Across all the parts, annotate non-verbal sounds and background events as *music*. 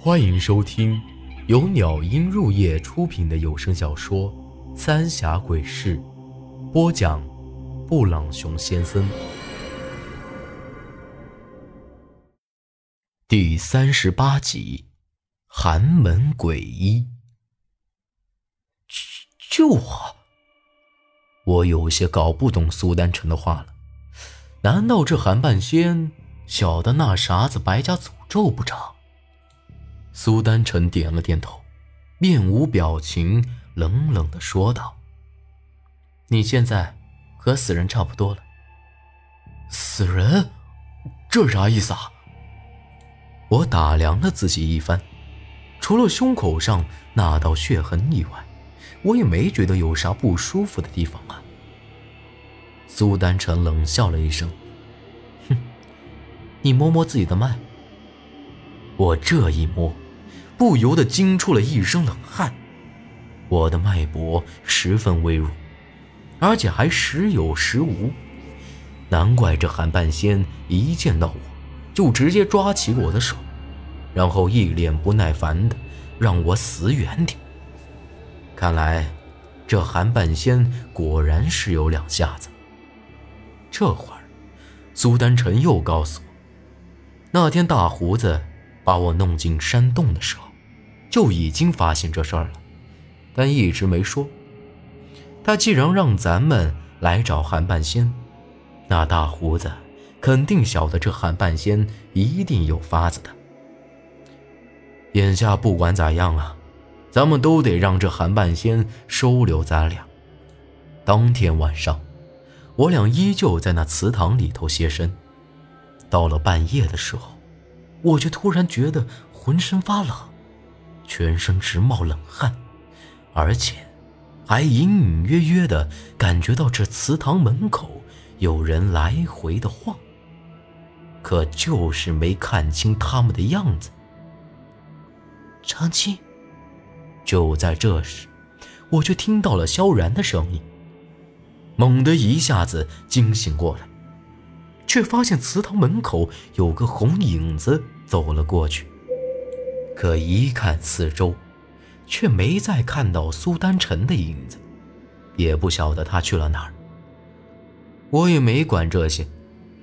欢迎收听由鸟音入夜出品的有声小说《三峡鬼事》，播讲：布朗熊先生。第三十八集，寒门鬼医。救我！我有些搞不懂苏丹成的话了。难道这韩半仙晓得那啥子白家诅咒不成？苏丹成点了点头，面无表情，冷冷的说道：“你现在和死人差不多了。”死人？这啥意思啊？我打量了自己一番，除了胸口上那道血痕以外，我也没觉得有啥不舒服的地方啊。苏丹成冷笑了一声：“哼，你摸摸自己的脉。”我这一摸。不由得惊出了一身冷汗，我的脉搏十分微弱，而且还时有时无，难怪这韩半仙一见到我就直接抓起我的手，然后一脸不耐烦的让我死远点。看来这韩半仙果然是有两下子。这会儿，苏丹成又告诉我，那天大胡子把我弄进山洞的时候。就已经发现这事儿了，但一直没说。他既然让咱们来找韩半仙，那大胡子肯定晓得这韩半仙一定有法子的。眼下不管咋样啊，咱们都得让这韩半仙收留咱俩。当天晚上，我俩依旧在那祠堂里头歇身。到了半夜的时候，我却突然觉得浑身发冷。全身直冒冷汗，而且还隐隐约约的感觉到这祠堂门口有人来回的晃，可就是没看清他们的样子。长青，就在这时，我却听到了萧然的声音，猛地一下子惊醒过来，却发现祠堂门口有个红影子走了过去。可一看四周，却没再看到苏丹晨的影子，也不晓得他去了哪儿。我也没管这些，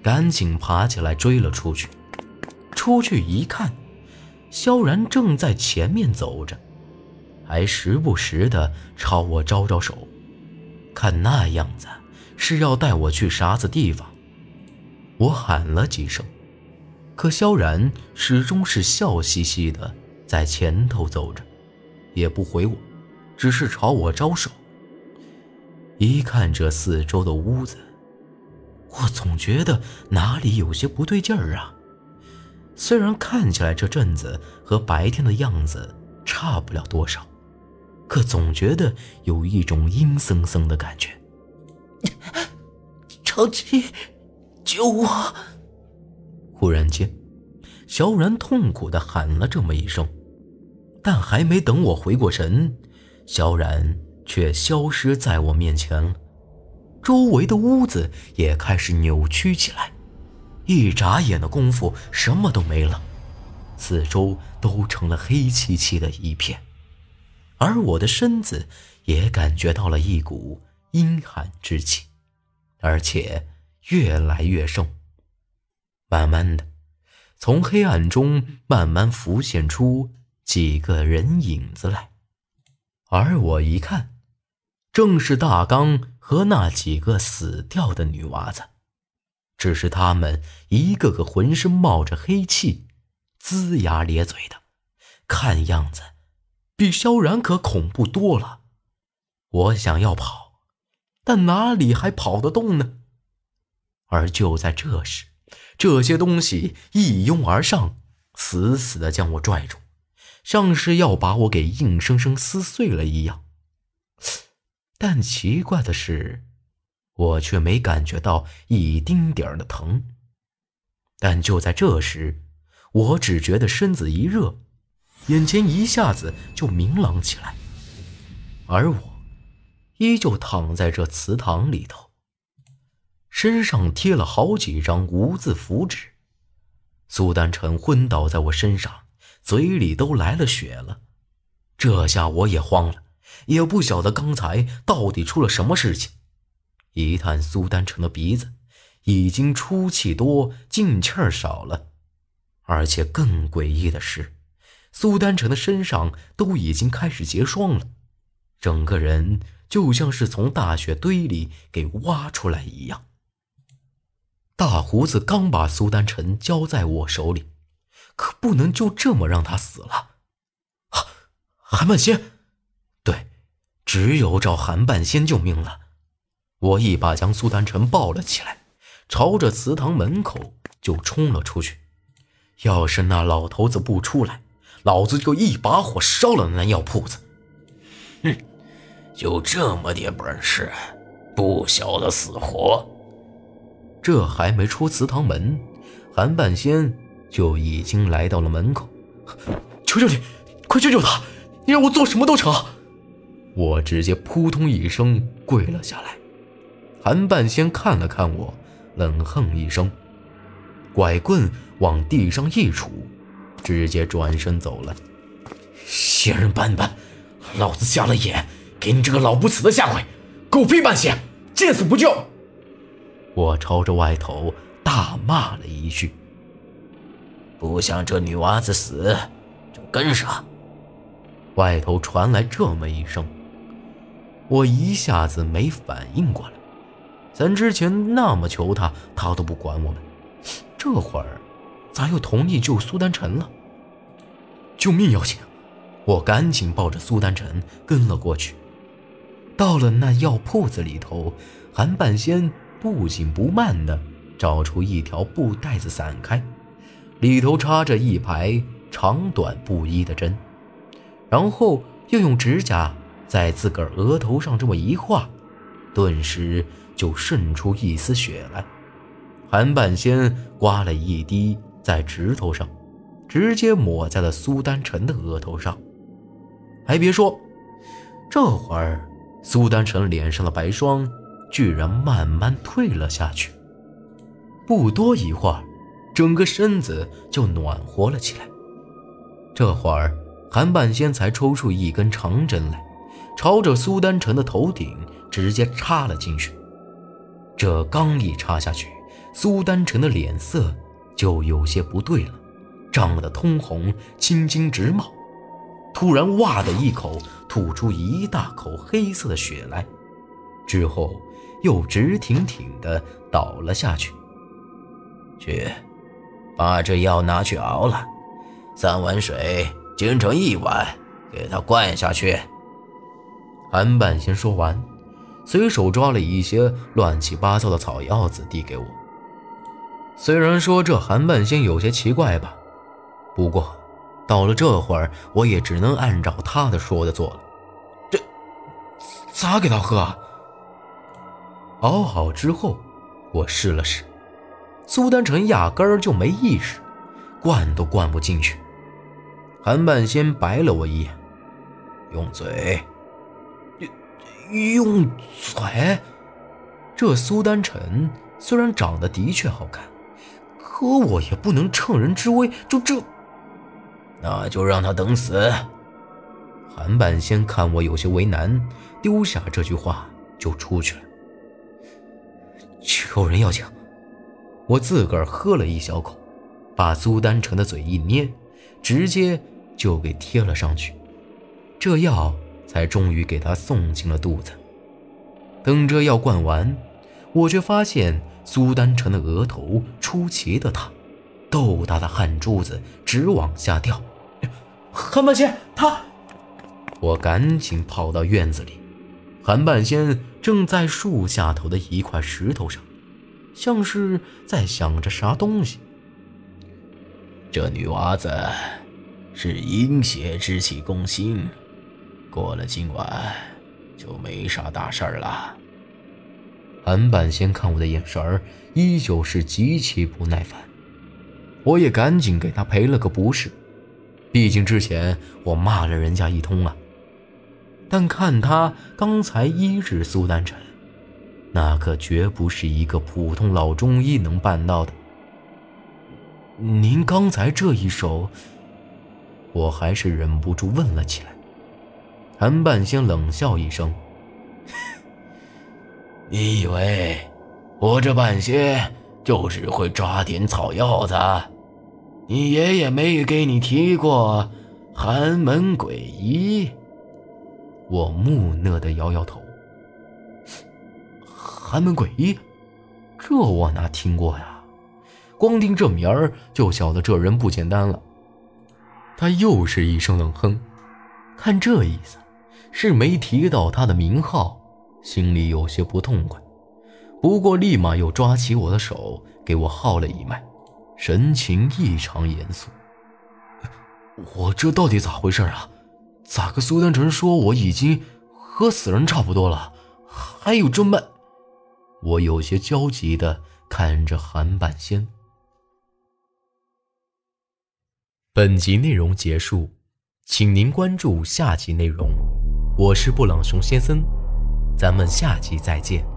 赶紧爬起来追了出去。出去一看，萧然正在前面走着，还时不时的朝我招招手，看那样子是要带我去啥子地方。我喊了几声，可萧然始终是笑嘻嘻的。在前头走着，也不回我，只是朝我招手。一看这四周的屋子，我总觉得哪里有些不对劲儿啊。虽然看起来这阵子和白天的样子差不了多少，可总觉得有一种阴森森的感觉。长七，救我！忽然间。萧然痛苦地喊了这么一声，但还没等我回过神，萧然却消失在我面前了。周围的屋子也开始扭曲起来，一眨眼的功夫，什么都没了，四周都成了黑漆漆的一片，而我的身子也感觉到了一股阴寒之气，而且越来越盛，慢慢的。从黑暗中慢慢浮现出几个人影子来，而我一看，正是大刚和那几个死掉的女娃子，只是他们一个个浑身冒着黑气，龇牙咧嘴的，看样子比萧然可恐怖多了。我想要跑，但哪里还跑得动呢？而就在这时。这些东西一拥而上，死死的将我拽住，像是要把我给硬生生撕碎了一样。但奇怪的是，我却没感觉到一丁点儿的疼。但就在这时，我只觉得身子一热，眼前一下子就明朗起来，而我依旧躺在这祠堂里头。身上贴了好几张无字符纸，苏丹成昏倒在我身上，嘴里都来了血了。这下我也慌了，也不晓得刚才到底出了什么事情。一探苏丹成的鼻子，已经出气多，进气儿少了，而且更诡异的是，苏丹成的身上都已经开始结霜了，整个人就像是从大雪堆里给挖出来一样。大胡子刚把苏丹臣交在我手里，可不能就这么让他死了。啊，韩半仙，对，只有找韩半仙救命了。我一把将苏丹臣抱了起来，朝着祠堂门口就冲了出去。要是那老头子不出来，老子就一把火烧了那药铺子。哼，就这么点本事，不晓得死活。这还没出祠堂门，韩半仙就已经来到了门口。求求你，快救救他！你让我做什么都成。我直接扑通一声跪了下来。韩半仙看了看我，冷哼一声，拐棍往地上一杵，直接转身走了。仙人板板，老子瞎了眼，给你这个老不死的下跪！狗屁半仙，见死不救！我朝着外头大骂了一句：“不想这女娃子死，就跟上。”外头传来这么一声，我一下子没反应过来。咱之前那么求他，他都不管我们，这会儿咋又同意救苏丹臣了？救命要紧！我赶紧抱着苏丹臣跟了过去。到了那药铺子里头，韩半仙不紧不慢地找出一条布袋子，散开，里头插着一排长短不一的针，然后又用指甲在自个儿额头上这么一画，顿时。就渗出一丝血来，韩半仙刮了一滴在指头上，直接抹在了苏丹臣的额头上。还别说，这会儿苏丹臣脸上的白霜居然慢慢退了下去。不多一会儿，整个身子就暖和了起来。这会儿，韩半仙才抽出一根长针来，朝着苏丹臣的头顶直接插了进去。这刚一插下去，苏丹成的脸色就有些不对了，涨得通红，青筋直冒。突然，哇的一口吐出一大口黑色的血来，之后又直挺挺地倒了下去。去，把这药拿去熬了，三碗水煎成一碗，给他灌下去。韩半仙说完。随手抓了一些乱七八糟的草药子递给我。虽然说这韩半仙有些奇怪吧，不过到了这会儿，我也只能按照他的说的做了。这咋给他喝？熬好之后，我试了试，苏丹臣压根儿就没意识，灌都灌不进去。韩半仙白了我一眼，用嘴。用嘴，这苏丹臣虽然长得的确好看，可我也不能趁人之危就这。那就让他等死。韩半仙看我有些为难，丢下这句话就出去了。求人要紧，我自个儿喝了一小口，把苏丹成的嘴一捏，直接就给贴了上去。这药。才终于给他送进了肚子。等这药灌完，我却发现苏丹成的额头出奇的烫，豆大的汗珠子直往下掉。韩半仙，他……我赶紧跑到院子里，韩半仙正在树下头的一块石头上，像是在想着啥东西。这女娃子是阴邪之气攻心。过了今晚，就没啥大事儿了。韩半仙看我的眼神儿依旧是极其不耐烦，我也赶紧给他赔了个不是，毕竟之前我骂了人家一通啊。但看他刚才医治苏丹臣，那可绝不是一个普通老中医能办到的。您刚才这一手，我还是忍不住问了起来。韩半仙冷笑一声：“你 *laughs* 以为我这半仙就只会抓点草药子？你爷爷没给你提过寒门鬼医？”我木讷的摇摇头。寒门鬼医，这我哪听过呀？光听这名儿就晓得这人不简单了。他又是一声冷哼，看这意思，是没提到他的名号，心里有些不痛快。不过立马又抓起我的手，给我号了一脉，神情异常严肃。我这到底咋回事啊？咋个苏丹臣说我已经和死人差不多了，还有这么……我有些焦急的看着韩半仙。本集内容结束，请您关注下集内容。我是布朗熊先生，咱们下集再见。